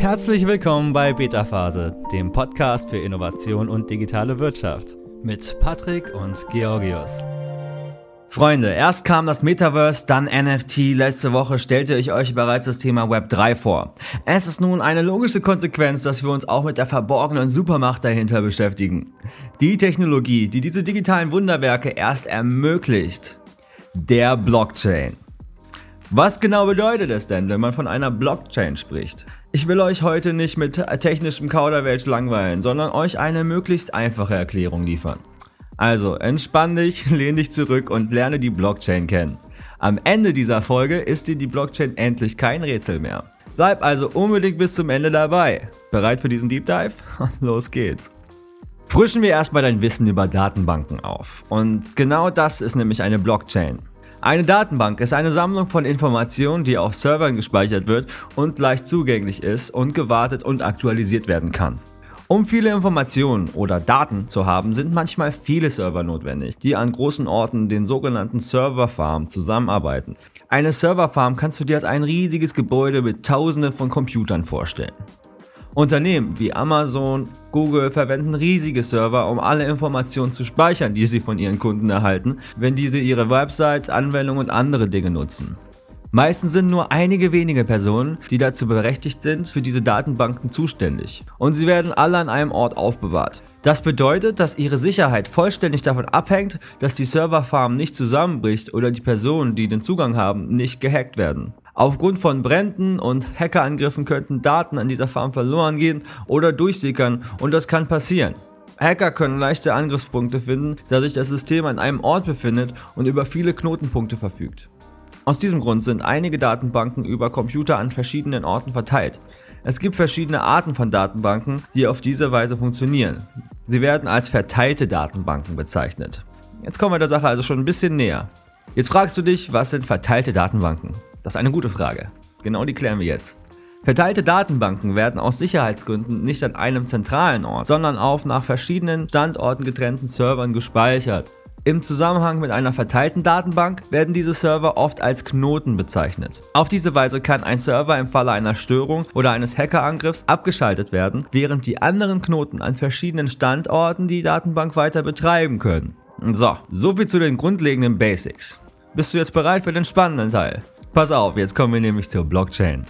Herzlich willkommen bei Beta Phase, dem Podcast für Innovation und digitale Wirtschaft mit Patrick und Georgios. Freunde, erst kam das Metaverse, dann NFT. Letzte Woche stellte ich euch bereits das Thema Web 3 vor. Es ist nun eine logische Konsequenz, dass wir uns auch mit der verborgenen Supermacht dahinter beschäftigen. Die Technologie, die diese digitalen Wunderwerke erst ermöglicht. Der Blockchain. Was genau bedeutet es denn, wenn man von einer Blockchain spricht? Ich will euch heute nicht mit technischem Kauderwelsch langweilen, sondern euch eine möglichst einfache Erklärung liefern. Also entspann dich, lehn dich zurück und lerne die Blockchain kennen. Am Ende dieser Folge ist dir die Blockchain endlich kein Rätsel mehr. Bleib also unbedingt bis zum Ende dabei. Bereit für diesen Deep Dive? Los geht's. Frischen wir erstmal dein Wissen über Datenbanken auf. Und genau das ist nämlich eine Blockchain. Eine Datenbank ist eine Sammlung von Informationen, die auf Servern gespeichert wird und leicht zugänglich ist und gewartet und aktualisiert werden kann. Um viele Informationen oder Daten zu haben, sind manchmal viele Server notwendig, die an großen Orten, den sogenannten Serverfarmen, zusammenarbeiten. Eine Serverfarm kannst du dir als ein riesiges Gebäude mit tausenden von Computern vorstellen. Unternehmen wie Amazon, Google verwenden riesige Server, um alle Informationen zu speichern, die sie von ihren Kunden erhalten, wenn diese ihre Websites, Anwendungen und andere Dinge nutzen. Meistens sind nur einige wenige Personen, die dazu berechtigt sind, für diese Datenbanken zuständig. Und sie werden alle an einem Ort aufbewahrt. Das bedeutet, dass ihre Sicherheit vollständig davon abhängt, dass die Serverfarm nicht zusammenbricht oder die Personen, die den Zugang haben, nicht gehackt werden. Aufgrund von Bränden und Hackerangriffen könnten Daten an dieser Farm verloren gehen oder durchsickern und das kann passieren. Hacker können leichte Angriffspunkte finden, da sich das System an einem Ort befindet und über viele Knotenpunkte verfügt. Aus diesem Grund sind einige Datenbanken über Computer an verschiedenen Orten verteilt. Es gibt verschiedene Arten von Datenbanken, die auf diese Weise funktionieren. Sie werden als verteilte Datenbanken bezeichnet. Jetzt kommen wir der Sache also schon ein bisschen näher. Jetzt fragst du dich, was sind verteilte Datenbanken? Das ist eine gute Frage. Genau die klären wir jetzt. Verteilte Datenbanken werden aus Sicherheitsgründen nicht an einem zentralen Ort, sondern auf nach verschiedenen Standorten getrennten Servern gespeichert. Im Zusammenhang mit einer verteilten Datenbank werden diese Server oft als Knoten bezeichnet. Auf diese Weise kann ein Server im Falle einer Störung oder eines Hackerangriffs abgeschaltet werden, während die anderen Knoten an verschiedenen Standorten die Datenbank weiter betreiben können. So, soviel zu den grundlegenden Basics. Bist du jetzt bereit für den spannenden Teil? Pass auf, jetzt kommen wir nämlich zur Blockchain.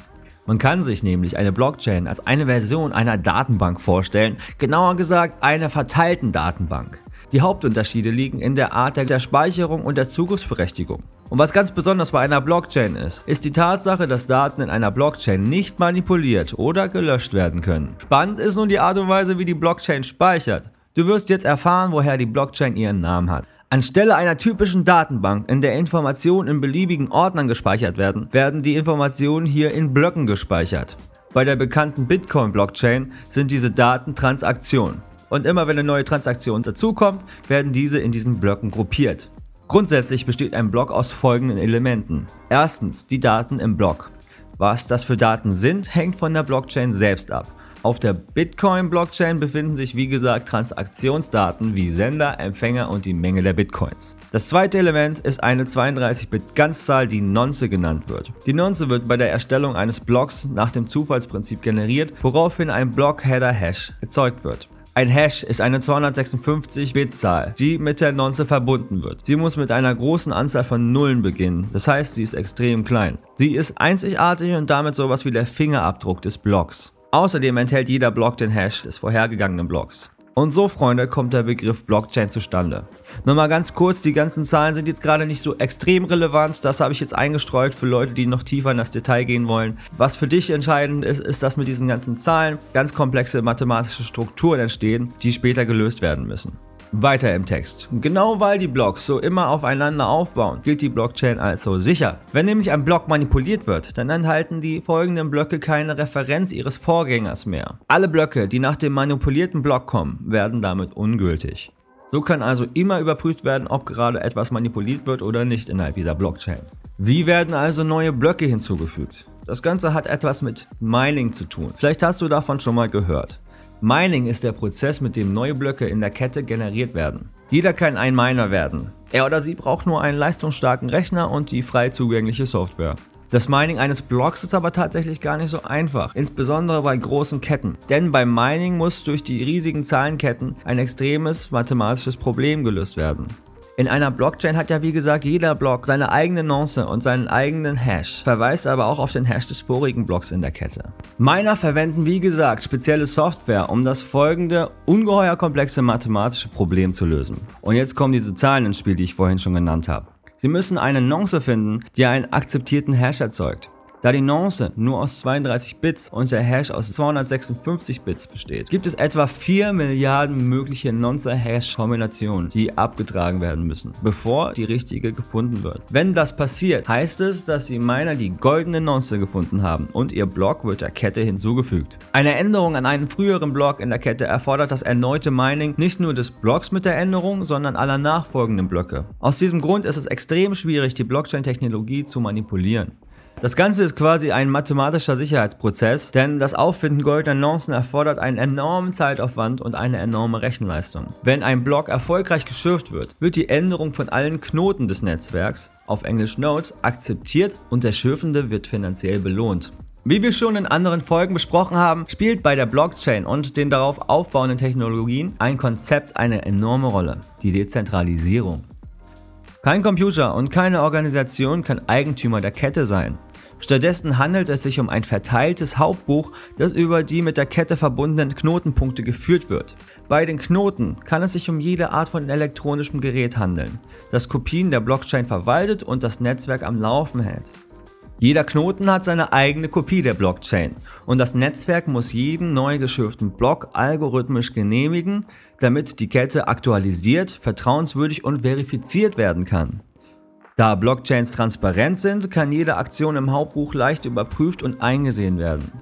Man kann sich nämlich eine Blockchain als eine Version einer Datenbank vorstellen, genauer gesagt einer verteilten Datenbank. Die Hauptunterschiede liegen in der Art der Speicherung und der Zugriffsberechtigung. Und was ganz besonders bei einer Blockchain ist, ist die Tatsache, dass Daten in einer Blockchain nicht manipuliert oder gelöscht werden können. Spannend ist nun die Art und Weise, wie die Blockchain speichert. Du wirst jetzt erfahren, woher die Blockchain ihren Namen hat. Anstelle einer typischen Datenbank, in der Informationen in beliebigen Ordnern gespeichert werden, werden die Informationen hier in Blöcken gespeichert. Bei der bekannten Bitcoin-Blockchain sind diese Daten Transaktionen. Und immer wenn eine neue Transaktion dazukommt, werden diese in diesen Blöcken gruppiert. Grundsätzlich besteht ein Block aus folgenden Elementen. Erstens die Daten im Block. Was das für Daten sind, hängt von der Blockchain selbst ab. Auf der Bitcoin-Blockchain befinden sich wie gesagt Transaktionsdaten wie Sender, Empfänger und die Menge der Bitcoins. Das zweite Element ist eine 32-Bit-Ganzzahl, die Nonce genannt wird. Die Nonce wird bei der Erstellung eines Blocks nach dem Zufallsprinzip generiert, woraufhin ein Block-Header-Hash erzeugt wird. Ein Hash ist eine 256-Bit-Zahl, die mit der Nonce verbunden wird. Sie muss mit einer großen Anzahl von Nullen beginnen, das heißt, sie ist extrem klein. Sie ist einzigartig und damit sowas wie der Fingerabdruck des Blocks. Außerdem enthält jeder Block den Hash des vorhergegangenen Blocks. Und so, Freunde, kommt der Begriff Blockchain zustande. Nur mal ganz kurz, die ganzen Zahlen sind jetzt gerade nicht so extrem relevant. Das habe ich jetzt eingestreut für Leute, die noch tiefer in das Detail gehen wollen. Was für dich entscheidend ist, ist, dass mit diesen ganzen Zahlen ganz komplexe mathematische Strukturen entstehen, die später gelöst werden müssen. Weiter im Text. Genau weil die Blocks so immer aufeinander aufbauen, gilt die Blockchain als so sicher. Wenn nämlich ein Block manipuliert wird, dann enthalten die folgenden Blöcke keine Referenz ihres Vorgängers mehr. Alle Blöcke, die nach dem manipulierten Block kommen, werden damit ungültig. So kann also immer überprüft werden, ob gerade etwas manipuliert wird oder nicht innerhalb dieser Blockchain. Wie werden also neue Blöcke hinzugefügt? Das Ganze hat etwas mit Mining zu tun. Vielleicht hast du davon schon mal gehört. Mining ist der Prozess, mit dem neue Blöcke in der Kette generiert werden. Jeder kann ein Miner werden. Er oder sie braucht nur einen leistungsstarken Rechner und die frei zugängliche Software. Das Mining eines Blocks ist aber tatsächlich gar nicht so einfach, insbesondere bei großen Ketten. Denn beim Mining muss durch die riesigen Zahlenketten ein extremes mathematisches Problem gelöst werden. In einer Blockchain hat ja wie gesagt jeder Block seine eigene Nonce und seinen eigenen Hash, verweist aber auch auf den Hash des vorigen Blocks in der Kette. Miner verwenden wie gesagt spezielle Software, um das folgende ungeheuer komplexe mathematische Problem zu lösen. Und jetzt kommen diese Zahlen ins Spiel, die ich vorhin schon genannt habe. Sie müssen eine Nonce finden, die einen akzeptierten Hash erzeugt. Da die Nonce nur aus 32 Bits und der Hash aus 256 Bits besteht, gibt es etwa 4 Milliarden mögliche Nonce-Hash-Kombinationen, die abgetragen werden müssen, bevor die richtige gefunden wird. Wenn das passiert, heißt es, dass die Miner die goldene Nonce gefunden haben und ihr Block wird der Kette hinzugefügt. Eine Änderung an einen früheren Block in der Kette erfordert das erneute Mining nicht nur des Blocks mit der Änderung, sondern aller nachfolgenden Blöcke. Aus diesem Grund ist es extrem schwierig, die Blockchain-Technologie zu manipulieren. Das Ganze ist quasi ein mathematischer Sicherheitsprozess, denn das Auffinden goldener Nuancen erfordert einen enormen Zeitaufwand und eine enorme Rechenleistung. Wenn ein Block erfolgreich geschürft wird, wird die Änderung von allen Knoten des Netzwerks, auf Englisch Nodes, akzeptiert und der Schürfende wird finanziell belohnt. Wie wir schon in anderen Folgen besprochen haben, spielt bei der Blockchain und den darauf aufbauenden Technologien ein Konzept eine enorme Rolle, die Dezentralisierung. Kein Computer und keine Organisation kann Eigentümer der Kette sein. Stattdessen handelt es sich um ein verteiltes Hauptbuch, das über die mit der Kette verbundenen Knotenpunkte geführt wird. Bei den Knoten kann es sich um jede Art von elektronischem Gerät handeln, das Kopien der Blockchain verwaltet und das Netzwerk am Laufen hält. Jeder Knoten hat seine eigene Kopie der Blockchain und das Netzwerk muss jeden neu geschürften Block algorithmisch genehmigen, damit die Kette aktualisiert, vertrauenswürdig und verifiziert werden kann. Da Blockchains transparent sind, kann jede Aktion im Hauptbuch leicht überprüft und eingesehen werden.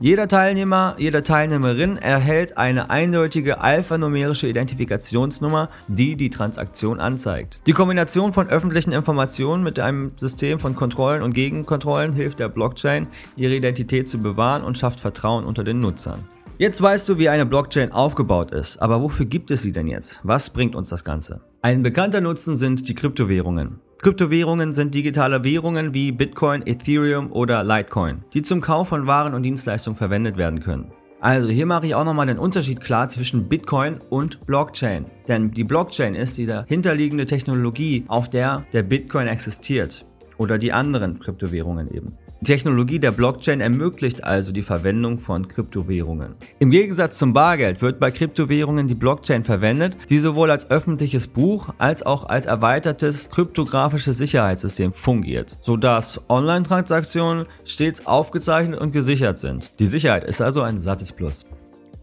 Jeder Teilnehmer, jede Teilnehmerin erhält eine eindeutige alphanumerische Identifikationsnummer, die die Transaktion anzeigt. Die Kombination von öffentlichen Informationen mit einem System von Kontrollen und Gegenkontrollen hilft der Blockchain, ihre Identität zu bewahren und schafft Vertrauen unter den Nutzern. Jetzt weißt du, wie eine Blockchain aufgebaut ist, aber wofür gibt es sie denn jetzt? Was bringt uns das Ganze? Ein bekannter Nutzen sind die Kryptowährungen. Kryptowährungen sind digitale Währungen wie Bitcoin, Ethereum oder Litecoin, die zum Kauf von Waren und Dienstleistungen verwendet werden können. Also hier mache ich auch nochmal den Unterschied klar zwischen Bitcoin und Blockchain. Denn die Blockchain ist die dahinterliegende Technologie, auf der der Bitcoin existiert. Oder die anderen Kryptowährungen eben. Die Technologie der Blockchain ermöglicht also die Verwendung von Kryptowährungen. Im Gegensatz zum Bargeld wird bei Kryptowährungen die Blockchain verwendet, die sowohl als öffentliches Buch als auch als erweitertes kryptografisches Sicherheitssystem fungiert, sodass Online-Transaktionen stets aufgezeichnet und gesichert sind. Die Sicherheit ist also ein sattes Plus.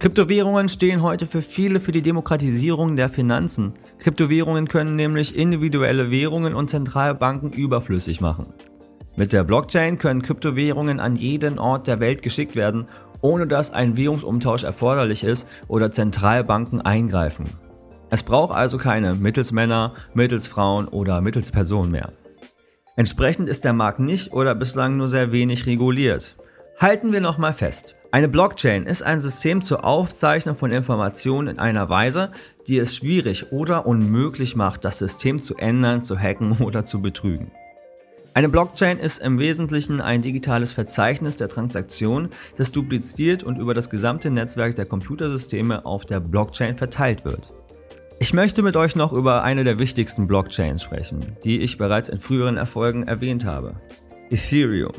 Kryptowährungen stehen heute für viele für die Demokratisierung der Finanzen. Kryptowährungen können nämlich individuelle Währungen und Zentralbanken überflüssig machen. Mit der Blockchain können Kryptowährungen an jeden Ort der Welt geschickt werden, ohne dass ein Währungsumtausch erforderlich ist oder Zentralbanken eingreifen. Es braucht also keine Mittelsmänner, Mittelsfrauen oder Mittelspersonen mehr. Entsprechend ist der Markt nicht oder bislang nur sehr wenig reguliert. Halten wir nochmal fest. Eine Blockchain ist ein System zur Aufzeichnung von Informationen in einer Weise, die es schwierig oder unmöglich macht, das System zu ändern, zu hacken oder zu betrügen. Eine Blockchain ist im Wesentlichen ein digitales Verzeichnis der Transaktionen, das dupliziert und über das gesamte Netzwerk der Computersysteme auf der Blockchain verteilt wird. Ich möchte mit euch noch über eine der wichtigsten Blockchains sprechen, die ich bereits in früheren Erfolgen erwähnt habe. Ethereum.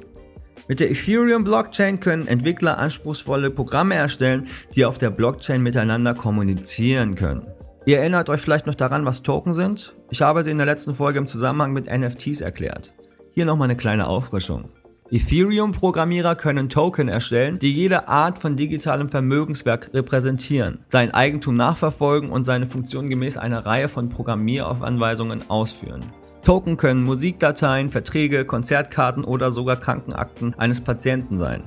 Mit der Ethereum Blockchain können Entwickler anspruchsvolle Programme erstellen, die auf der Blockchain miteinander kommunizieren können. Ihr erinnert euch vielleicht noch daran, was Token sind? Ich habe sie in der letzten Folge im Zusammenhang mit NFTs erklärt. Hier nochmal eine kleine Auffrischung. Ethereum-Programmierer können Token erstellen, die jede Art von digitalem Vermögenswerk repräsentieren, sein Eigentum nachverfolgen und seine Funktion gemäß einer Reihe von Programmieranweisungen ausführen. Token können Musikdateien, Verträge, Konzertkarten oder sogar Krankenakten eines Patienten sein.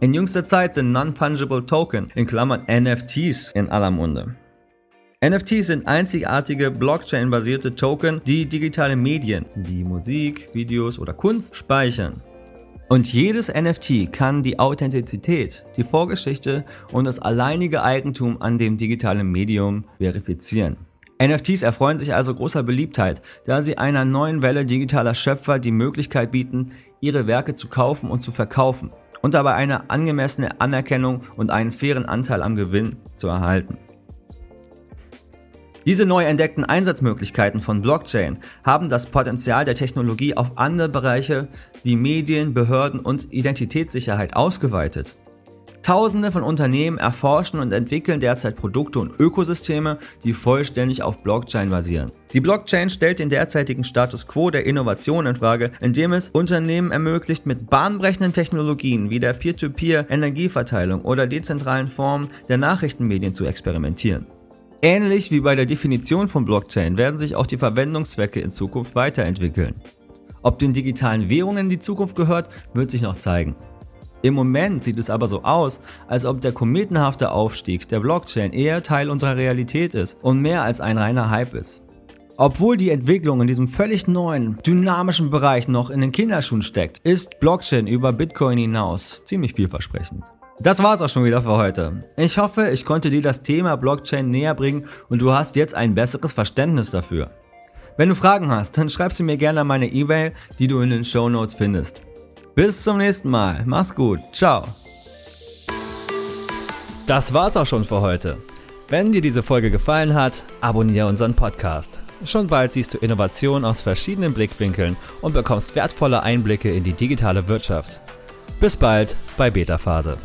In jüngster Zeit sind Non-Fungible Token in Klammern NFTs in aller Munde. NFTs sind einzigartige Blockchain-basierte Token, die digitale Medien wie Musik, Videos oder Kunst speichern. Und jedes NFT kann die Authentizität, die Vorgeschichte und das alleinige Eigentum an dem digitalen Medium verifizieren. NFTs erfreuen sich also großer Beliebtheit, da sie einer neuen Welle digitaler Schöpfer die Möglichkeit bieten, ihre Werke zu kaufen und zu verkaufen und dabei eine angemessene Anerkennung und einen fairen Anteil am Gewinn zu erhalten. Diese neu entdeckten Einsatzmöglichkeiten von Blockchain haben das Potenzial der Technologie auf andere Bereiche wie Medien, Behörden und Identitätssicherheit ausgeweitet. Tausende von Unternehmen erforschen und entwickeln derzeit Produkte und Ökosysteme, die vollständig auf Blockchain basieren. Die Blockchain stellt den derzeitigen Status quo der Innovation in Frage, indem es Unternehmen ermöglicht, mit bahnbrechenden Technologien wie der Peer-to-Peer-Energieverteilung oder dezentralen Formen der Nachrichtenmedien zu experimentieren. Ähnlich wie bei der Definition von Blockchain werden sich auch die Verwendungszwecke in Zukunft weiterentwickeln. Ob den digitalen Währungen die Zukunft gehört, wird sich noch zeigen. Im Moment sieht es aber so aus, als ob der kometenhafte Aufstieg der Blockchain eher Teil unserer Realität ist und mehr als ein reiner Hype ist. Obwohl die Entwicklung in diesem völlig neuen, dynamischen Bereich noch in den Kinderschuhen steckt, ist Blockchain über Bitcoin hinaus ziemlich vielversprechend. Das war's auch schon wieder für heute. Ich hoffe, ich konnte dir das Thema Blockchain näher bringen und du hast jetzt ein besseres Verständnis dafür. Wenn du Fragen hast, dann schreib sie mir gerne an meine E-Mail, die du in den Show Notes findest. Bis zum nächsten Mal. Mach's gut. Ciao. Das war's auch schon für heute. Wenn dir diese Folge gefallen hat, abonniere unseren Podcast. Schon bald siehst du Innovationen aus verschiedenen Blickwinkeln und bekommst wertvolle Einblicke in die digitale Wirtschaft. Bis bald bei Beta Phase.